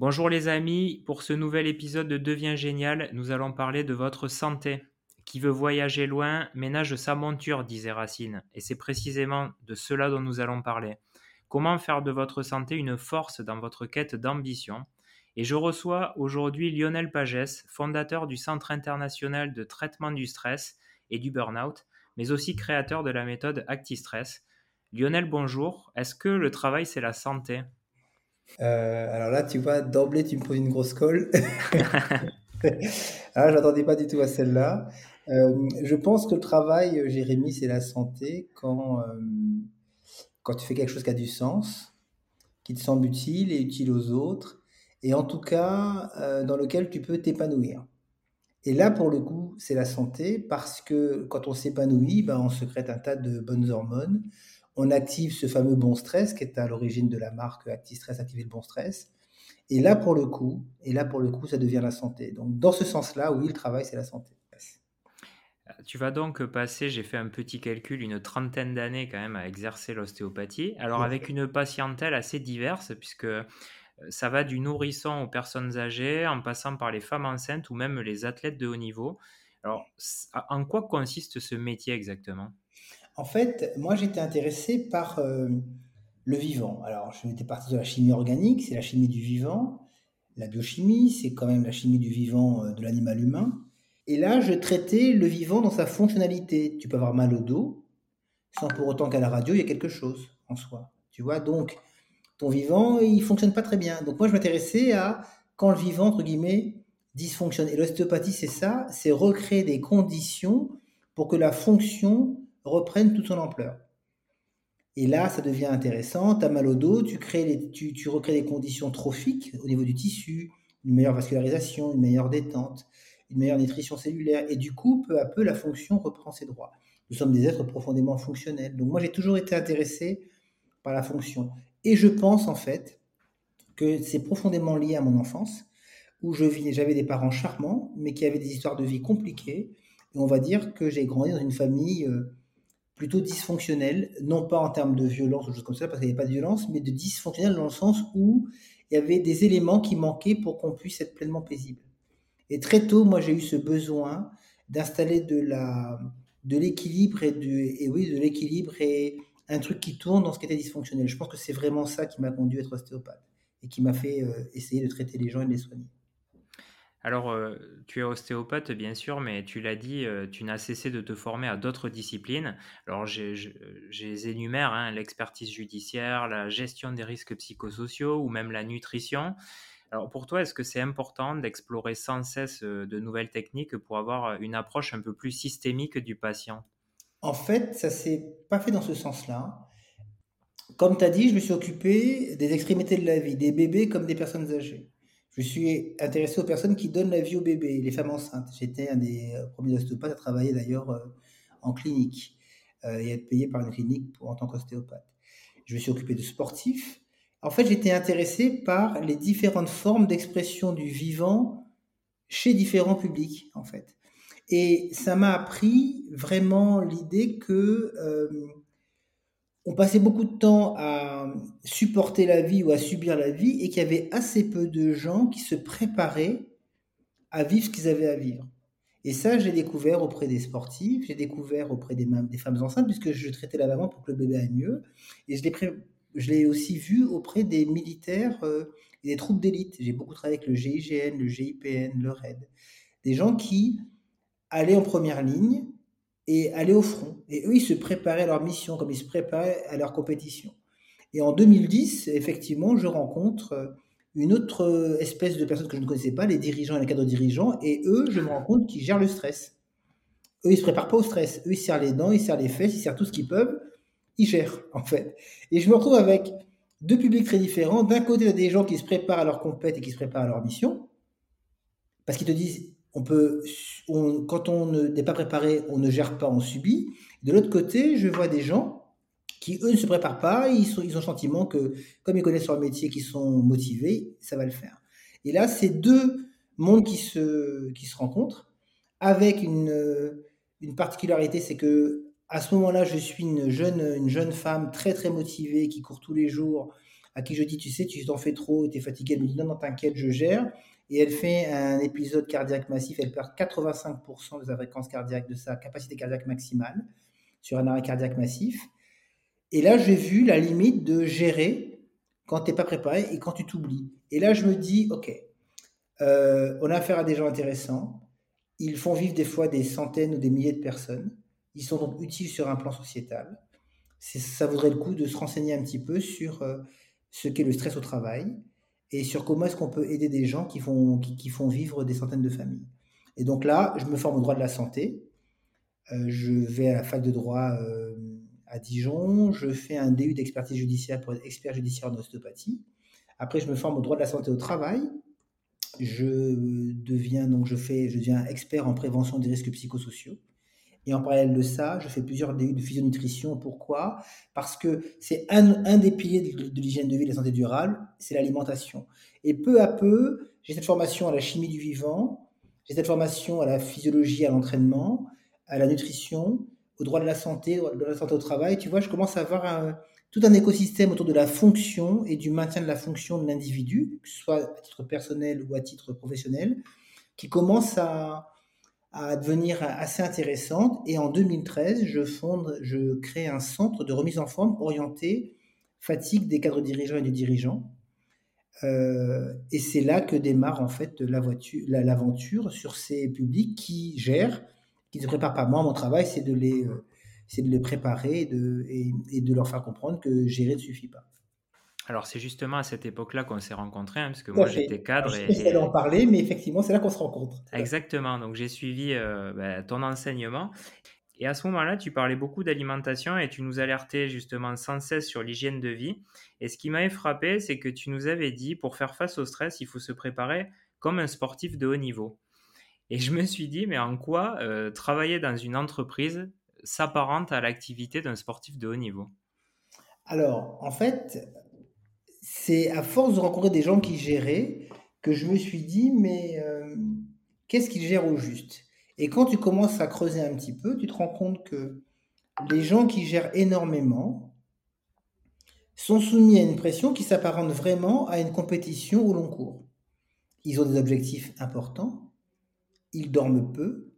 Bonjour les amis, pour ce nouvel épisode de Devient Génial, nous allons parler de votre santé. Qui veut voyager loin ménage sa monture, disait Racine, et c'est précisément de cela dont nous allons parler. Comment faire de votre santé une force dans votre quête d'ambition? Et je reçois aujourd'hui Lionel Pagès, fondateur du Centre international de traitement du stress et du burn-out, mais aussi créateur de la méthode ActiStress. Lionel, bonjour. Est-ce que le travail, c'est la santé? Euh, alors là, tu vois, d'emblée, tu me poses une grosse colle. ah, je n'attendais pas du tout à celle-là. Euh, je pense que le travail, Jérémy, c'est la santé quand, euh, quand tu fais quelque chose qui a du sens, qui te semble utile et utile aux autres, et en tout cas dans lequel tu peux t'épanouir. Et là, pour le coup, c'est la santé parce que quand on s'épanouit, ben, on secrète un tas de bonnes hormones on active ce fameux bon stress qui est à l'origine de la marque ActiStress, activer le bon stress. Et là, pour le coup, et là, pour le coup, ça devient la santé. Donc, dans ce sens-là, oui, le travail, c'est la santé. Tu vas donc passer, j'ai fait un petit calcul, une trentaine d'années quand même à exercer l'ostéopathie. Alors, avec une patientèle assez diverse, puisque euh, ça va du nourrisson aux personnes âgées, en passant par les femmes enceintes ou même les athlètes de haut niveau. Alors, en quoi consiste ce métier exactement? En fait, moi, j'étais intéressé par euh, le vivant. Alors, je m'étais parti de la chimie organique, c'est la chimie du vivant. La biochimie, c'est quand même la chimie du vivant euh, de l'animal humain. Et là, je traitais le vivant dans sa fonctionnalité. Tu peux avoir mal au dos, sans pour autant qu'à la radio, il y ait quelque chose en soi. Tu vois, donc, ton vivant, il fonctionne pas très bien. Donc, moi, je m'intéressais à quand le vivant, entre guillemets, dysfonctionne. Et l'ostéopathie, c'est ça, c'est recréer des conditions pour que la fonction reprennent toute son ampleur. Et là, ça devient intéressant. Tu as mal au dos, tu, crées tu, recrées des conditions trophiques au niveau du tissu, une meilleure vascularisation, une meilleure détente, une meilleure nutrition cellulaire. Et du coup, peu à peu, la fonction reprend ses droits. Nous sommes des êtres profondément fonctionnels. Donc moi, j'ai toujours été intéressé par la fonction. Et je pense en fait que c'est profondément lié à mon enfance, où je j'avais des parents charmants, mais qui avaient des histoires de vie compliquées. Et on va dire que j'ai grandi dans une famille... Euh, plutôt dysfonctionnel, non pas en termes de violence ou choses comme ça, parce qu'il n'y avait pas de violence, mais de dysfonctionnel dans le sens où il y avait des éléments qui manquaient pour qu'on puisse être pleinement paisible. Et très tôt, moi, j'ai eu ce besoin d'installer de la de l'équilibre et, et oui, de l'équilibre et un truc qui tourne dans ce qui était dysfonctionnel. Je pense que c'est vraiment ça qui m'a conduit à être ostéopathe et qui m'a fait euh, essayer de traiter les gens et de les soigner. Alors, euh, tu es ostéopathe, bien sûr, mais tu l'as dit, euh, tu n'as cessé de te former à d'autres disciplines. Alors, j'ai énumère, hein, l'expertise judiciaire, la gestion des risques psychosociaux ou même la nutrition. Alors, pour toi, est-ce que c'est important d'explorer sans cesse euh, de nouvelles techniques pour avoir une approche un peu plus systémique du patient? En fait, ça s'est pas fait dans ce sens-là. Comme tu as dit, je me suis occupé des extrémités de la vie, des bébés comme des personnes âgées. Je suis intéressé aux personnes qui donnent la vie aux bébés, les femmes enceintes. J'étais un des euh, premiers ostéopathes à travailler d'ailleurs euh, en clinique euh, et à être payé par une clinique pour, en tant qu'ostéopathe. Je me suis occupé de sportifs. En fait, j'étais intéressé par les différentes formes d'expression du vivant chez différents publics, en fait. Et ça m'a appris vraiment l'idée que on passait beaucoup de temps à supporter la vie ou à subir la vie et qu'il y avait assez peu de gens qui se préparaient à vivre ce qu'ils avaient à vivre. Et ça, j'ai découvert auprès des sportifs, j'ai découvert auprès des, femmes enceintes, puisque je traitais la maman pour que le bébé aille mieux. Et je l'ai aussi vu auprès des militaires euh, des troupes d'élite. J'ai beaucoup travaillé avec le GIGN, le GIPN, le RAID. Des gens qui allaient en première ligne et aller au front. Et eux, ils se préparaient à leur mission comme ils se préparaient à leur compétition. Et en 2010, effectivement, je rencontre euh, une autre euh, espèce de personnes que je ne connaissais pas, les dirigeants et les cadres dirigeants, et eux, je me rends compte qu'ils gèrent le stress. Eux, ils se préparent pas au stress. Eux, ils serrent les dents, ils serrent les fesses, ils serrent tout ce qu'ils peuvent. Ils gèrent, en fait. Et je me retrouve avec deux publics très différents. D'un côté, il y a des gens qui se préparent à leur compète et qui se préparent à leur mission, parce qu'ils te disent, on peut, quand on n'est pas préparé, on ne gère pas, on subit. De l'autre côté, je vois des gens qui, eux, ne se préparent pas, ils, ont le sentiment que, comme ils connaissent leur métier, qu'ils sont motivés, ça va le faire. Et là, c'est deux mondes qui se, qui se rencontrent, avec une, particularité, c'est que à ce moment-là, je suis une jeune, une jeune femme très très motivée qui court tous les jours, à qui je dis, tu sais, tu t'en fais trop, tu es fatigué. Elle me dit, non, non, t'inquiète, je gère. Et elle fait un épisode cardiaque massif. Elle perd 85% de sa fréquence cardiaque, de sa capacité cardiaque maximale sur un arrêt cardiaque massif. Et là, j'ai vu la limite de gérer quand tu n'es pas préparé et quand tu t'oublies. Et là, je me dis, OK, euh, on a affaire à des gens intéressants. Ils font vivre des fois des centaines ou des milliers de personnes. Ils sont donc utiles sur un plan sociétal. Ça vaudrait le coup de se renseigner un petit peu sur euh, ce qu'est le stress au travail et sur comment est-ce qu'on peut aider des gens qui font, vivre des centaines de familles. Et donc là, je me forme au droit de la santé. Euh, je vais à la fac de droit à Dijon. Je fais un DU d'expertise judiciaire pour être expert judiciaire en ostéopathie. Après, je me forme au droit de la santé au travail je deviens expert en prévention des risques psychosociaux. Et en parallèle de ça, je fais plusieurs DU de physionutrition. Pourquoi? Parce que c'est un, un, des piliers de, l'hygiène de vie, de la santé durable, c'est l'alimentation. Et peu à peu, j'ai cette formation à la chimie du vivant, j'ai cette formation à la physiologie, à l'entraînement, à la nutrition, au droit de la santé, de la santé au travail. Tu vois, je commence à avoir tout un écosystème autour de la fonction et du maintien de la fonction de l'individu, que ce soit à titre personnel ou à titre professionnel, qui commence à, devenir assez intéressante. Et en 2013, je fonde, je crée un centre de remise en forme orienté fatigue des cadres dirigeants et des dirigeants. Euh, et c'est là que démarre en fait l'aventure sur ces publics qui gèrent, qui ne se préparent pas. Moi, mon travail, c'est de les euh, c'est de les préparer de, et, de, leur faire comprendre que gérer ne suffit pas. Alors c'est justement à cette époque-là qu'on s'est rencontrés, hein, parce que moi j'étais cadre. Je et, d'en parler, mais effectivement c'est là qu'on se rencontre. Exactement, donc j'ai suivi euh, bah, ton enseignement. Et à ce moment-là, tu parlais beaucoup d'alimentation et tu nous alertais justement sans cesse sur l'hygiène de vie. Et ce qui m'avait frappé, c'est que tu nous avais dit, pour faire face au stress, il faut se préparer comme un sportif de haut niveau. Et je me suis dit, mais en quoi euh, travailler dans une entreprise s'apparente à l'activité d'un sportif de haut niveau? Alors, en fait, c'est à force de rencontrer des gens qui géraient que je me suis dit, mais euh, qu'est-ce qu'ils gèrent au juste? Et quand tu commences à creuser un petit peu, tu te rends compte que les gens qui gèrent énormément sont soumis à une pression qui s'apparente vraiment à une compétition au long cours. Ils ont des objectifs importants, ils dorment peu,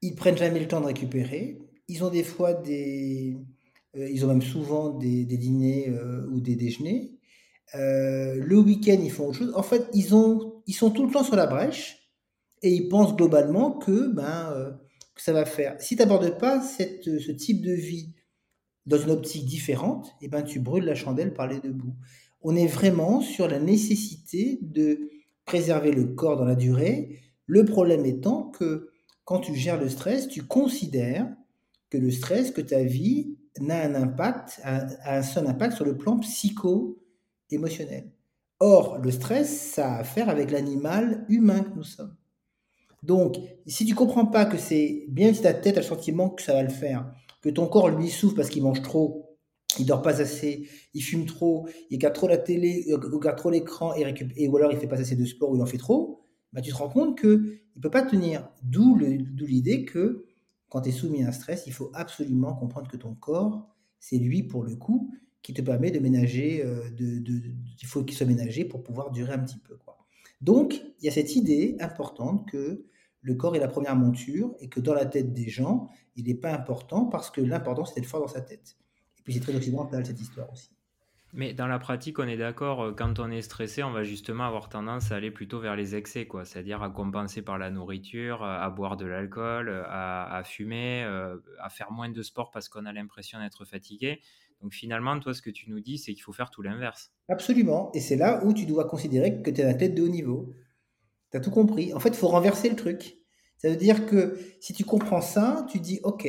ils prennent jamais le temps de récupérer, ils ont des fois des. Euh, ils ont même souvent des, dîners euh, ou des déjeuners. Euh, le week-end, ils font autre chose. En fait, ils, ont, ils sont tout le temps sur la brèche et ils pensent globalement que, ben, que ça va faire. Si tu n'abordes pas cette, ce type de vie dans une optique différente, et eh ben, tu brûles la chandelle par les deux bouts. On est vraiment sur la nécessité de préserver le corps dans la durée. Le problème étant que quand tu gères le stress, tu considères que le stress, que ta vie n'a un impact, a, un seul impact sur le plan Or, le stress, ça a à faire avec l'animal humain que nous sommes. Donc, si tu comprends pas que c'est bien si ta tête a le sentiment que ça va le faire, que ton corps lui souffre parce qu'il mange trop, il dort pas assez, il fume trop, il regarde trop la télé, il regarde trop l'écran et, et, ou alors il fait pas assez de sport ou il en fait trop, bah, tu te rends compte que il peut pas tenir. D'où l'idée que quand tu es soumis à un stress, il faut absolument comprendre que ton corps, c'est lui pour le coup qui te permet de ménager, euh, il faut qu'il soit ménagé pour pouvoir durer un petit peu. Donc, il y a cette idée importante que le corps est la première monture et que dans la tête des gens, il n'est pas important parce que l'important, c'est d'être fort dans sa tête. Et puis, c'est très occidental cette histoire aussi. Mais dans la pratique, on est d'accord, euh, quand on est stressé, on va justement avoir tendance à aller plutôt vers les excès, quoi. C'est-à-dire à compenser par la nourriture, à boire de l'alcool, à, fumer, euh, à faire moins de sport parce qu'on a l'impression d'être fatigué. Donc finalement, toi, ce que tu nous dis, c'est qu'il faut faire tout l'inverse. Absolument. Et c'est là où tu dois considérer que tu es un athlète de haut niveau. Tu as tout compris. En fait, il faut renverser le truc. Ça veut dire que si tu comprends ça, tu dis, OK,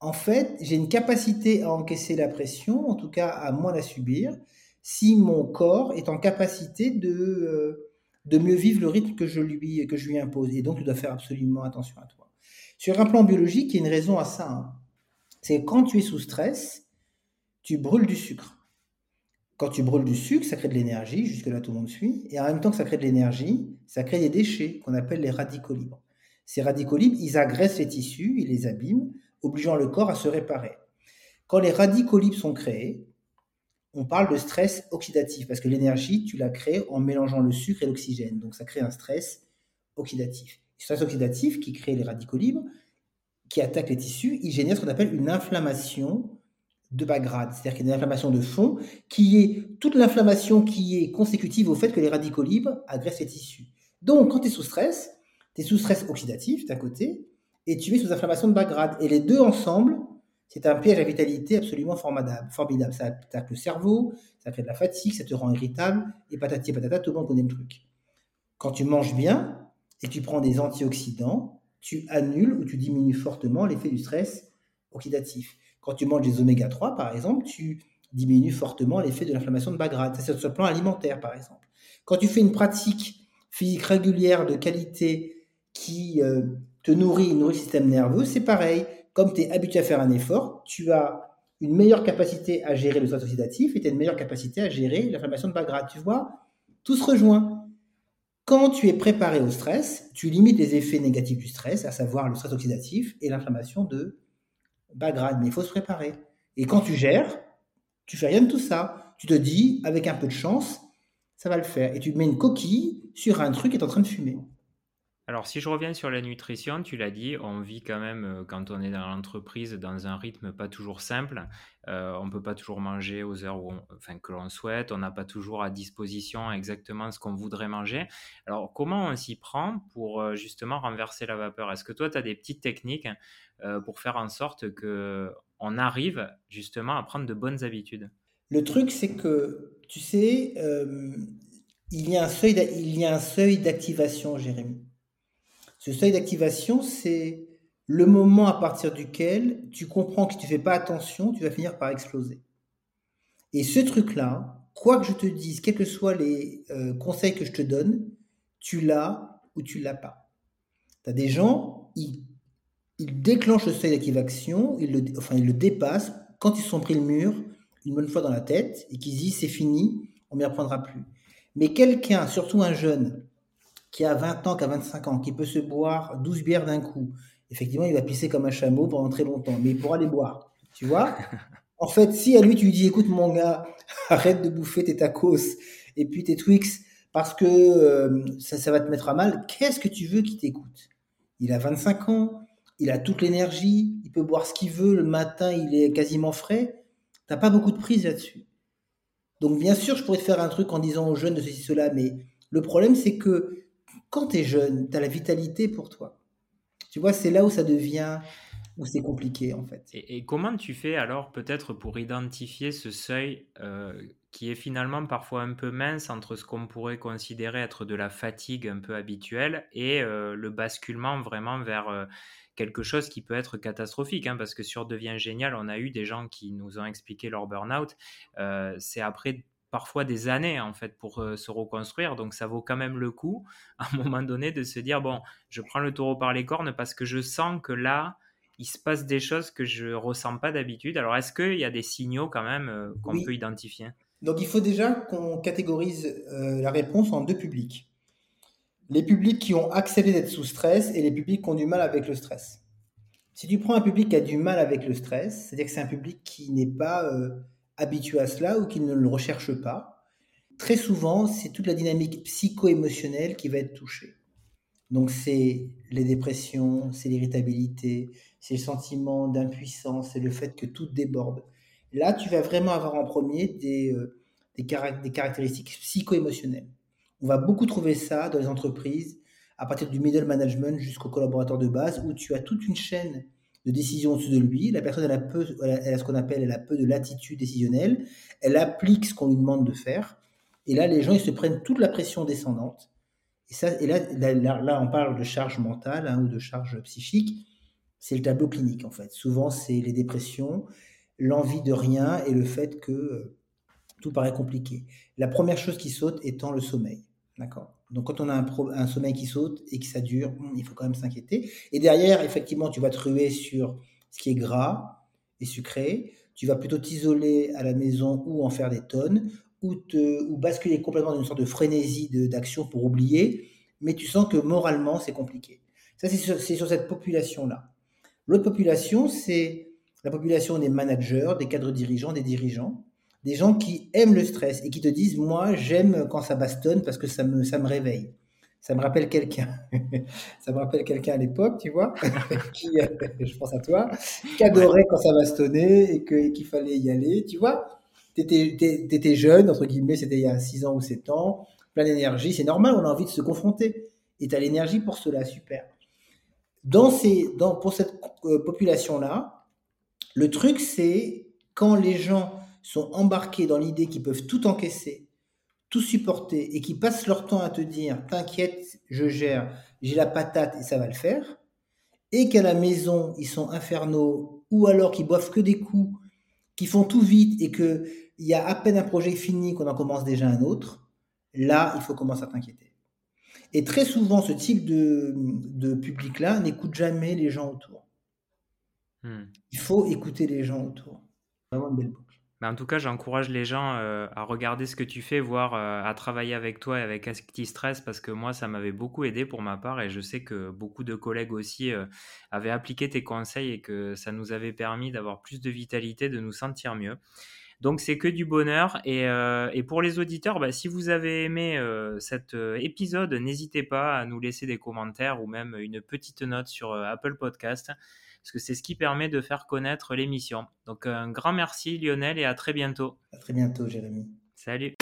en fait, j'ai une capacité à encaisser la pression, en tout cas à moins la subir, si mon corps est en capacité de, euh, de mieux vivre le rythme que je, lui, que je lui impose. Et donc, tu dois faire absolument attention à toi. Sur un plan biologique, il y a une raison à ça. Hein. C'est quand tu es sous stress, tu brûles du sucre. Quand tu brûles du sucre, ça crée de l'énergie, jusque-là tout le monde suit, et en même temps que ça crée de l'énergie, ça crée des déchets qu'on appelle les radicaux libres. Ces radicaux libres, ils agressent les tissus, ils les abîment, obligeant le corps à se réparer. Quand les radicaux libres sont créés, on parle de stress oxydatif parce que l'énergie, tu la crées en mélangeant le sucre et l'oxygène. Donc ça crée un stress oxydatif. Le stress oxydatif qui crée les radicaux libres, qui attaquent les tissus, il génère ce qu'on appelle une inflammation de bas grade, c'est-à-dire qu'il y a une inflammation de fond qui est toute l'inflammation qui est consécutive au fait que les radicaux libres agressent les tissus. Donc quand tu es sous stress, tu es sous stress oxydatif d'un côté et tu es sous inflammation de bas grade. Et les deux ensemble, c'est un piège à vitalité absolument formidable. formidable. Ça attaque le cerveau, ça crée de la fatigue, ça te rend irritable, et patati patata, tout le monde connaît le truc. Quand tu manges bien et tu prends des antioxydants, tu annules ou tu diminues fortement l'effet du stress oxydatif. Quand tu manges des oméga 3, par exemple, tu diminues fortement l'effet de l'inflammation de bas grade. C'est sur le plan alimentaire, par exemple. Quand tu fais une pratique physique régulière de qualité qui euh, te nourrit, nourrit le système nerveux, c'est pareil. Comme tu es habitué à faire un effort, tu as une meilleure capacité à gérer le stress oxydatif et tu as une meilleure capacité à gérer l'inflammation de bas grade. Tu vois, tout se rejoint. Quand tu es préparé au stress, tu limites les effets négatifs du stress, à savoir le stress oxydatif et l'inflammation de grade. Mais il faut se préparer. Et quand tu gères, tu fais rien de tout ça. Tu te dis, avec un peu de chance, ça va le faire. Et tu mets une coquille sur un truc qui est en train de fumer. Alors, si je reviens sur la nutrition, tu l'as dit, on vit quand même, euh, quand on est dans l'entreprise, dans un rythme pas toujours simple. Euh, on ne peut pas toujours manger aux heures où enfin, que l'on souhaite. On n'a pas toujours à disposition exactement ce qu'on voudrait manger. Alors, comment on s'y prend pour euh, justement renverser la vapeur? Est-ce que toi, tu as des petites techniques pour faire en sorte qu'on arrive justement à prendre de bonnes habitudes? Le truc, c'est que, tu sais, il y a un seuil d'activation, Jérémy. Ce seuil d'activation, c'est le moment à partir duquel tu comprends que si tu ne fais pas attention, tu vas finir par exploser. Et ce truc-là, quoi que je te dise, quels que soient les euh, conseils que je te donne, tu l'as ou tu l'as pas. Tu as des gens, ils, déclenchent le seuil d'activation, ils le, enfin ils le dépassent quand ils sont pris le mur une bonne fois dans la tête et qu'ils disent c'est fini, on ne m'y reprendra plus. Mais quelqu'un, surtout un jeune, qui a 20 ans, qui a 25 ans, qui peut se boire 12 bières d'un coup, effectivement, il va pisser comme un chameau pendant très longtemps, mais il pourra les boire. Tu vois? En fait, si à lui, tu lui dis, écoute, mon gars, arrête de bouffer tes tacos et puis tes Twix parce que euh, ça, ça va te mettre à mal, qu'est-ce que tu veux qu'il t'écoute? Il a 25 ans, il a toute l'énergie, il peut boire ce qu'il veut, le matin, il est quasiment frais. T'as pas beaucoup de prise là-dessus. Donc, bien sûr, je pourrais te faire un truc en disant aux jeunes de ceci, cela, mais le problème, c'est que quand tu es jeune, tu as la vitalité pour toi. Tu vois, c'est là où ça devient, où c'est compliqué en fait. Et, comment tu fais alors peut-être pour identifier ce seuil euh, qui est finalement parfois un peu mince entre ce qu'on pourrait considérer être de la fatigue un peu habituelle et euh, le basculement vraiment vers euh, quelque chose qui peut être catastrophique, hein, parce que sur Devient Génial, on a eu des gens qui nous ont expliqué leur burn-out. c'est après parfois des années en fait pour euh, se reconstruire. Donc ça vaut quand même le coup à un moment donné de se dire bon, je prends le taureau par les cornes parce que je sens que là il se passe des choses que je ressens pas d'habitude. Alors est-ce qu'il y a des signaux quand même euh, qu'on peut identifier? Donc il faut déjà qu'on catégorise euh, la réponse en deux publics. Les publics qui ont accepté d'être sous stress et les publics qui ont du mal avec le stress. Si tu prends un public qui a du mal avec le stress, c'est-à-dire que c'est un public qui n'est pas habitués à cela ou qui ne le recherchent pas. Très souvent, c'est toute la dynamique psycho-émotionnelle qui va être touchée. Donc c'est les dépressions, c'est l'irritabilité, c'est le sentiment d'impuissance, c'est le fait que tout déborde. Là, tu vas vraiment avoir en premier des, euh, des, des caractéristiques psycho-émotionnelles. On va beaucoup trouver ça dans les entreprises, à partir du middle management jusqu'au collaborateur de base, où tu as toute une chaîne de décision au-dessus de lui. La personne, elle a, peu, elle a ce qu'on appelle, elle a peu de latitude décisionnelle. Elle applique ce qu'on lui demande de faire. Et là, les gens, ils se prennent toute la pression descendante. Et, ça, et là, là, on parle de charge mentale hein, ou de charge psychique. C'est le tableau clinique, en fait. Souvent, c'est les dépressions, l'envie de rien et le fait que euh, tout paraît compliqué. La première chose qui saute étant le sommeil. Donc quand on a un, sommeil qui saute et que ça dure, hmm, il faut quand même s'inquiéter. Et derrière, effectivement, tu vas te ruer sur ce qui est gras et sucré. Tu vas plutôt t'isoler à la maison ou en faire des tonnes, ou, basculer complètement dans une sorte de frénésie d'action pour oublier, mais tu sens que moralement, c'est compliqué. Ça, c'est sur, cette population-là. L'autre population, c'est la population des managers, des cadres dirigeants, des dirigeants. Des gens qui aiment le stress et qui te disent Moi, j'aime quand ça bastonne parce que ça me, ça me réveille. Ça me rappelle quelqu'un. ça me rappelle quelqu'un à l'époque, tu vois, qui, euh, je pense à toi, qui adorait quand ça bastonnait et qu'il fallait y aller, tu vois. Tu étais, jeune, entre guillemets, c'était il y a 6 ans ou 7 ans, plein d'énergie, c'est normal, on a envie de se confronter. Et tu as l'énergie pour cela, super. Dans ces, dans, pour cette euh, population-là, le truc, c'est quand les gens sont embarqués dans l'idée qu'ils peuvent tout encaisser, tout supporter et qui passent leur temps à te dire T'inquiète, je gère, j'ai la patate et ça va le faire, et qu'à la maison, ils sont infernaux, ou alors qu'ils boivent que des coups, qui font tout vite et qu'il y a à peine un projet fini qu'on en commence déjà un autre, là, il faut commencer à t'inquiéter. Et très souvent, ce type de, de public-là n'écoute jamais les gens autour. Hmm. Il faut écouter les gens autour. Vraiment une belle boucle. En tout cas, j'encourage les gens euh, à regarder ce que tu fais, voire euh, à travailler avec toi et avec Stress, parce que moi, ça m'avait beaucoup aidé pour ma part et je sais que beaucoup de collègues aussi euh, avaient appliqué tes conseils et que ça nous avait permis d'avoir plus de vitalité, de nous sentir mieux. Donc c'est que du bonheur. Et, et pour les auditeurs, bah, si vous avez aimé cet épisode, n'hésitez pas à nous laisser des commentaires ou même une petite note sur Apple Podcast parce que c'est ce qui permet de faire connaître l'émission. Donc un grand merci Lionel et à très bientôt. À très bientôt Jérémy. Salut.